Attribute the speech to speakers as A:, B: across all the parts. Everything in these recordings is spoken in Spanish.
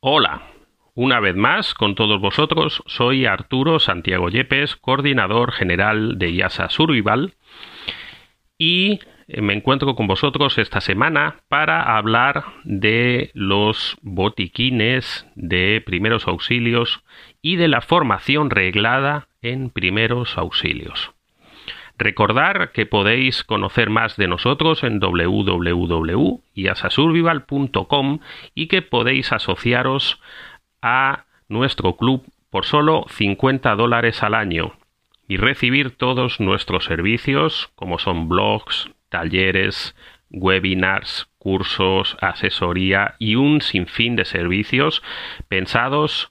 A: Hola, una vez más con todos vosotros soy Arturo Santiago Yepes, coordinador general de IASA Survival y eh, me encuentro con vosotros esta semana para hablar de los botiquines de primeros auxilios y de la formación reglada en primeros auxilios. Recordar que podéis conocer más de nosotros en www.iasasurvival.com y que podéis asociaros a nuestro club por solo 50 dólares al año y recibir todos nuestros servicios como son blogs, talleres, webinars, cursos, asesoría y un sinfín de servicios pensados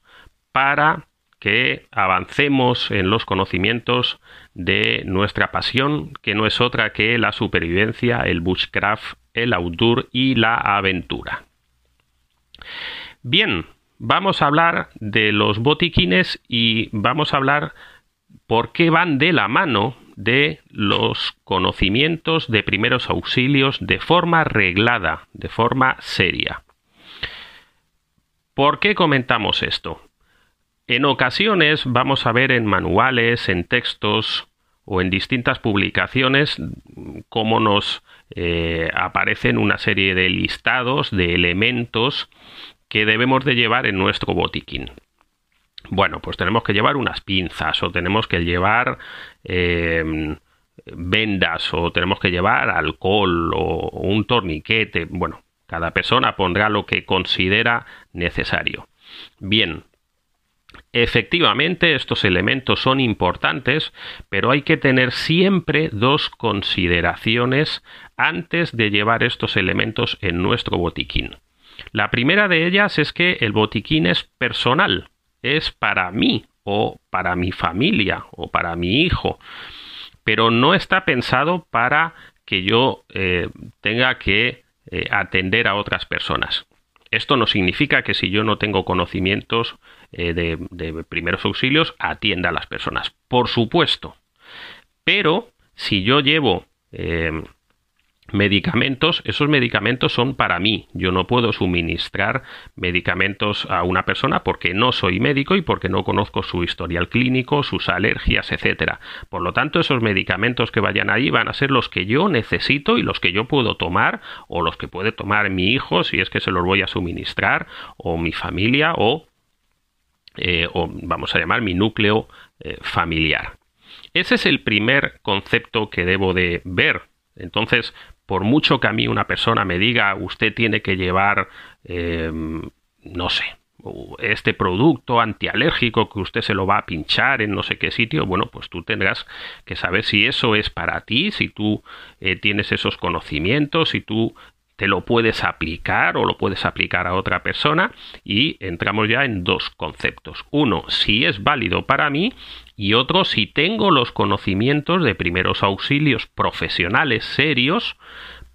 A: para que avancemos en los conocimientos de nuestra pasión, que no es otra que la supervivencia, el bushcraft, el outdoor y la aventura. Bien, vamos a hablar de los botiquines y vamos a hablar por qué van de la mano de los conocimientos de primeros auxilios de forma reglada, de forma seria. ¿Por qué comentamos esto? En ocasiones vamos a ver en manuales, en textos o en distintas publicaciones cómo nos eh, aparecen una serie de listados de elementos que debemos de llevar en nuestro botiquín. Bueno, pues tenemos que llevar unas pinzas o tenemos que llevar em, vendas o tenemos que llevar alcohol o un torniquete. Bueno, cada persona pondrá lo que considera necesario. Bien, Efectivamente, estos elementos son importantes, pero hay que tener siempre dos consideraciones antes de llevar estos elementos en nuestro botiquín. La primera de ellas es que el botiquín es personal, es para mí o para mi familia o para mi hijo, pero no está pensado para que yo eh, tenga que eh, atender a otras personas. Esto no significa que si yo no tengo conocimientos eh, de, primeros auxilios, atienda a las personas. Por supuesto. Pero si yo llevo eh, medicamentos, esos medicamentos son para mí. Yo no puedo suministrar medicamentos a una persona porque no soy médico y porque no conozco su historial clínico, sus alergias, etcétera. Por lo tanto, esos medicamentos que vayan ahí van a ser los que yo necesito y los que yo puedo tomar o los que puede tomar mi hijo si es que se los voy a suministrar o mi familia o, eh, vamos a llamar mi núcleo eh, familiar. Ese es el primer concepto que debo de ver. Entonces, por mucho que a mí una persona me diga, usted tiene que llevar, eh, no sé, este producto antialérgico que usted se lo va a pinchar en no sé qué sitio, bueno, pues tú tendrás que saber si eso es para ti, si tú eh, tienes esos conocimientos, si tú te lo puedes aplicar o lo puedes aplicar a otra persona y entramos ya en dos conceptos. Uno, si es válido para mí y otro, si tengo los conocimientos de primeros auxilios profesionales serios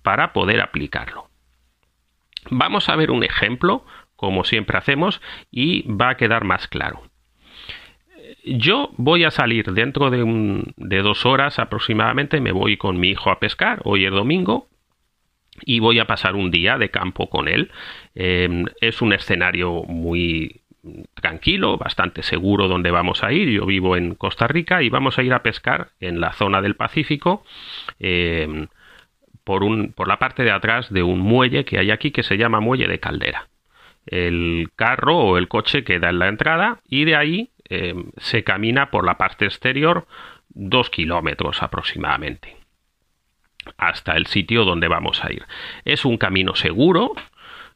A: para poder aplicarlo. Vamos a ver un ejemplo, como siempre hacemos, y va a quedar más claro. Yo voy a salir dentro de, dos horas aproximadamente, me voy con mi hijo a pescar, hoy es domingo, y voy a pasar un día de campo con él. Em, es un escenario muy tranquilo, bastante seguro donde vamos a ir. Yo vivo en Costa Rica y vamos a ir a pescar en la zona del Pacífico. Em, por, un, por la parte de atrás de un muelle que hay aquí que se llama muelle de caldera. El carro o el coche queda en la entrada y de ahí em, se camina por la parte exterior dos kilómetros aproximadamente hasta el sitio donde vamos a ir. Es un camino seguro,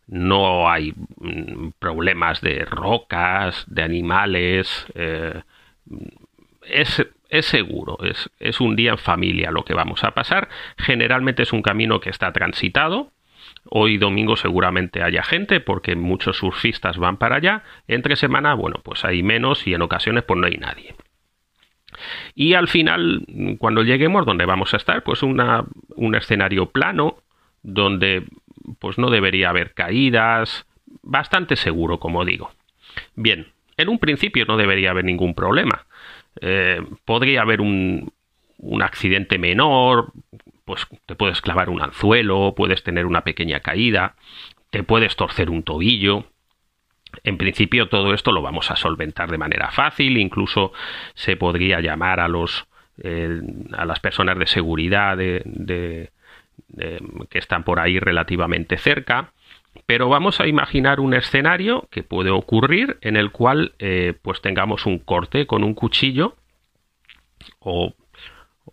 A: no hay mm, problemas de rocas, de animales, eh, es, seguro, es, es, un día en familia lo que vamos a pasar. Generalmente es un camino que está transitado. Hoy domingo seguramente haya gente porque muchos surfistas van para allá. Entre semana, bueno, pues hay menos y en ocasiones pues no hay nadie. Y al final, cuando lleguemos donde vamos a estar, pues un escenario plano, donde pues no debería haber caídas, bastante seguro, como digo. Bien, en un principio no debería haber ningún problema. Eh, podría haber un, un accidente menor, pues te puedes clavar un anzuelo, puedes tener una pequeña caída, te puedes torcer un tobillo, En principio todo esto lo vamos a solventar de manera fácil, incluso se podría llamar a los eh, a las personas de seguridad de, que están por ahí relativamente cerca. Pero vamos a imaginar un escenario que puede ocurrir en el cual eh, pues tengamos un corte con un cuchillo o,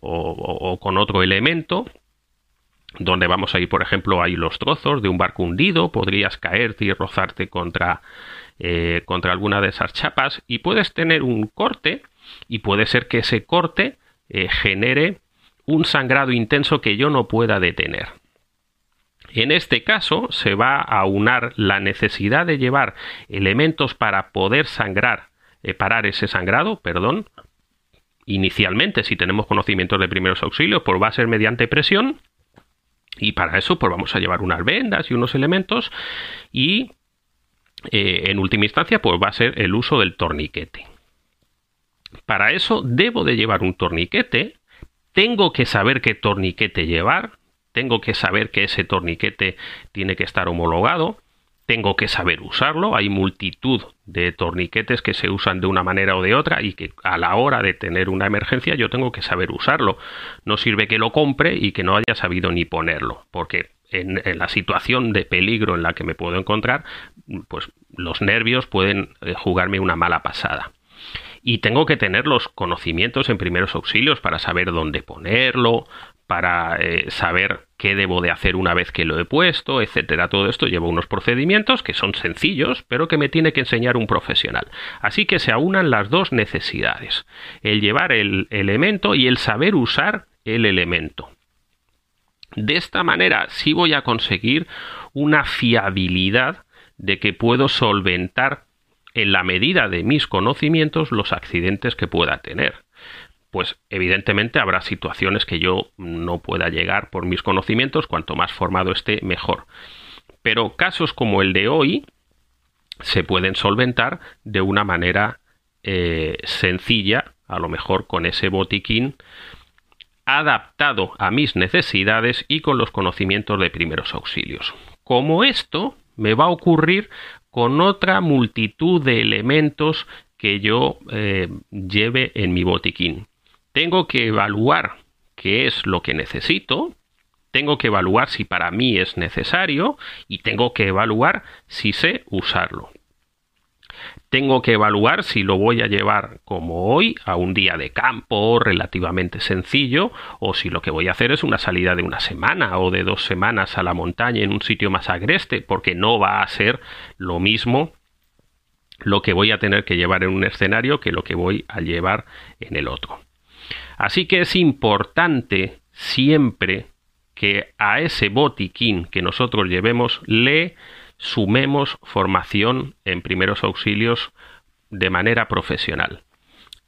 A: o, con otro elemento donde vamos a ir, por ejemplo, hay los trozos de un barco hundido, podrías caerte y rozarte contra, eh, contra alguna de esas chapas y puedes tener un corte y puede ser que ese corte eh, genere un sangrado intenso que yo no pueda detener. En este caso se va a unar la necesidad de llevar elementos para poder sangrar, eh, parar ese sangrado, perdón. Inicialmente, si tenemos conocimientos de primeros auxilios, pues va a ser mediante presión. Y para eso, pues vamos a llevar unas vendas y unos elementos. Y eh, en última instancia, pues va a ser el uso del torniquete. Para eso debo de llevar un torniquete, tengo que saber qué torniquete llevar, tengo que saber que ese torniquete tiene que estar homologado, tengo que saber usarlo, hay multitud de torniquetes que se usan de una manera o de otra y que a la hora de tener una emergencia yo tengo que saber usarlo. No sirve que lo compre y que no haya sabido ni ponerlo, porque en, la situación de peligro en la que me puedo encontrar, pues los nervios pueden eh, jugarme una mala pasada y tengo que tener los conocimientos en primeros auxilios para saber dónde ponerlo, para eh, saber qué debo de hacer una vez que lo he puesto, etcétera. Todo esto lleva unos procedimientos que son sencillos, pero que me tiene que enseñar un profesional. Así que se aunan las dos necesidades, el llevar el elemento y el saber usar el elemento. De esta manera sí voy a conseguir una fiabilidad de que puedo solventar en la medida de mis conocimientos los accidentes que pueda tener. Pues evidentemente habrá situaciones que yo no pueda llegar por mis conocimientos, cuanto más formado esté, mejor. Pero casos como el de hoy se pueden solventar de una manera eh, sencilla, a lo mejor con ese botiquín adaptado a mis necesidades y con los conocimientos de primeros auxilios. Como esto me va a ocurrir con otra multitud de elementos que yo eh, lleve en mi botiquín. Tengo que evaluar qué es lo que necesito, tengo que evaluar si para mí es necesario y tengo que evaluar si sé usarlo tengo que evaluar si lo voy a llevar como hoy a un día de campo relativamente sencillo o si lo que voy a hacer es una salida de una semana o de dos semanas a la montaña en un sitio más agreste porque no va a ser lo mismo lo que voy a tener que llevar en un escenario que lo que voy a llevar en el otro. Así que es importante siempre que a ese botiquín que nosotros llevemos le sumemos formación en primeros auxilios de manera profesional.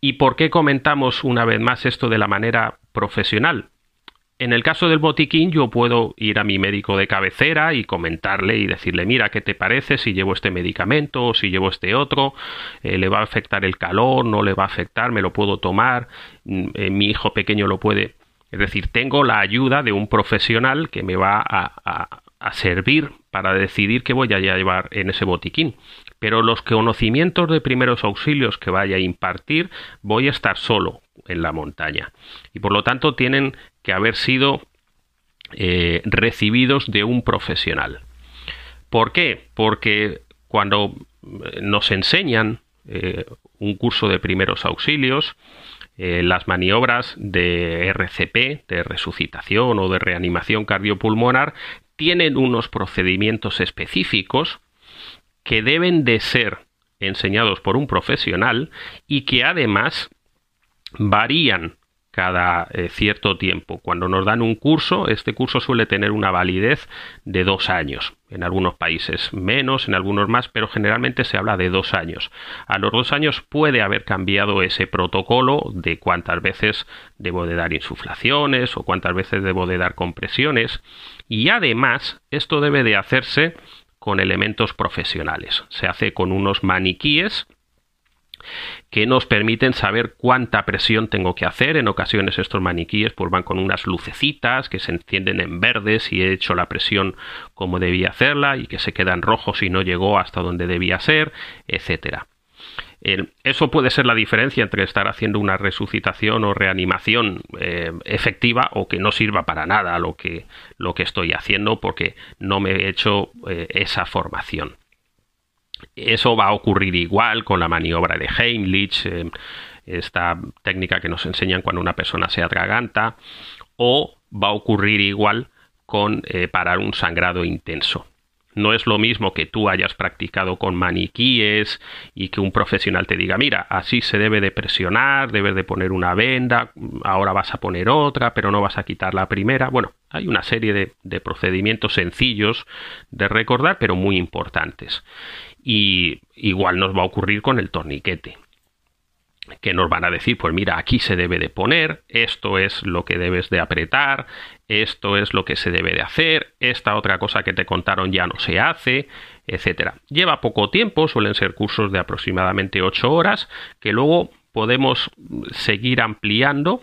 A: ¿Y por qué comentamos una vez más esto de la manera profesional? En el caso del botiquín yo puedo ir a mi médico de cabecera y comentarle y decirle mira qué te parece si llevo este medicamento o si llevo este otro, eh, le va a afectar el calor, no le va a afectar, me lo puedo tomar, mm, eh, mi hijo pequeño lo puede. Es decir, tengo la ayuda de un profesional que me va a, a servir para decidir qué voy a llevar en ese botiquín. Pero los conocimientos de primeros auxilios que vaya a impartir voy a estar solo en la montaña. Y por lo tanto tienen que haber sido eh, recibidos de un profesional. ¿Por qué? Porque cuando eh, nos enseñan eh, un curso de primeros auxilios, las maniobras de RCP, de resucitación o de reanimación cardiopulmonar, tienen unos procedimientos específicos que deben de ser enseñados por un profesional y que además varían cada eh, cierto tiempo. Cuando nos dan un curso, este curso suele tener una validez de dos años. En algunos países menos, en algunos más, pero generalmente se habla de dos años. A los dos años puede haber cambiado ese protocolo de cuántas veces debo de dar insuflaciones o cuántas veces debo de dar compresiones. Y además, esto debe de hacerse con elementos profesionales. Se hace con unos maniquíes que nos permiten saber cuánta presión tengo que hacer. En ocasiones estos maniquíes pues van con unas lucecitas que se encienden en verde si he hecho la presión como debía hacerla y que se quedan rojos si no llegó hasta donde debía ser, etcétera. Eso puede ser la diferencia entre estar haciendo una resucitación o reanimación eh, efectiva o que no sirva para nada lo que, lo que estoy haciendo porque no me he hecho eh, esa formación. Eso va a ocurrir igual con la maniobra de Heimlich, eh, esta técnica que nos enseñan cuando una persona se atraganta, o va a ocurrir igual con eh, parar un sangrado intenso. No es lo mismo que tú hayas practicado con maniquíes y que un profesional te diga, mira, así se debe de presionar, debes de poner una venda, ahora vas a poner otra, pero no vas a quitar la primera. Bueno, hay una serie de procedimientos sencillos de recordar, pero muy importantes y igual nos va a ocurrir con el torniquete que nos van a decir, pues mira, aquí se debe de poner, esto es lo que debes de apretar, esto es lo que se debe de hacer, esta otra cosa que te contaron ya no se hace, etcétera. Lleva poco tiempo, suelen ser cursos de aproximadamente 8 horas, que luego podemos seguir ampliando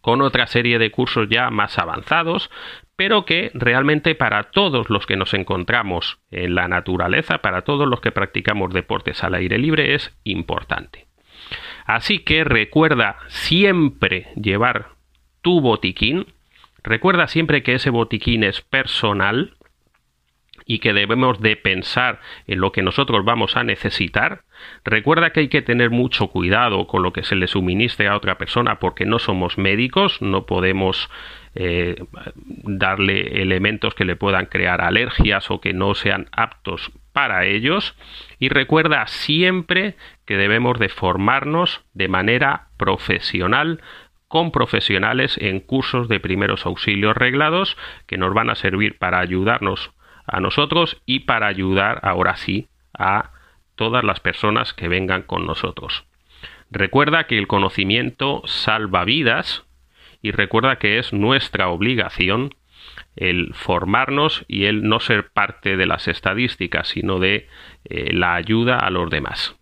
A: con otra serie de cursos ya más avanzados, pero que realmente para todos los que nos encontramos en la naturaleza, para todos los que practicamos deportes al aire libre, es importante. Así que recuerda siempre llevar tu botiquín, recuerda siempre que ese botiquín es personal y que debemos de pensar en lo que nosotros vamos a necesitar. Recuerda que hay que tener mucho cuidado con lo que se le suministre a otra persona porque no somos médicos, no podemos eh, darle elementos que le puedan crear alergias o que no sean aptos para ellos y recuerda siempre que debemos de formarnos de manera profesional con profesionales en cursos de primeros auxilios reglados que nos van a servir para ayudarnos a nosotros y para ayudar ahora sí a todas las personas que vengan con nosotros. Recuerda que el conocimiento salva vidas y recuerda que es nuestra obligación el formarnos y el no ser parte de las estadísticas, sino de eh, la ayuda a los demás.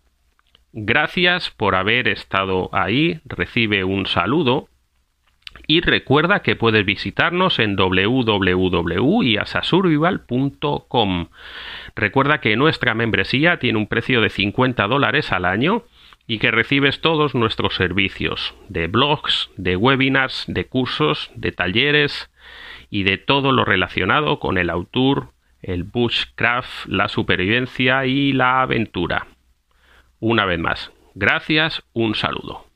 A: Gracias por haber estado ahí, recibe un saludo y recuerda que puedes visitarnos en www.iasasurvival.com. Recuerda que nuestra membresía tiene un precio de 50 dólares al año y que recibes todos nuestros servicios de blogs, de webinars, de cursos, de talleres y de todo lo relacionado con el autor, el bushcraft, la supervivencia y la aventura. Una vez más, gracias, un saludo.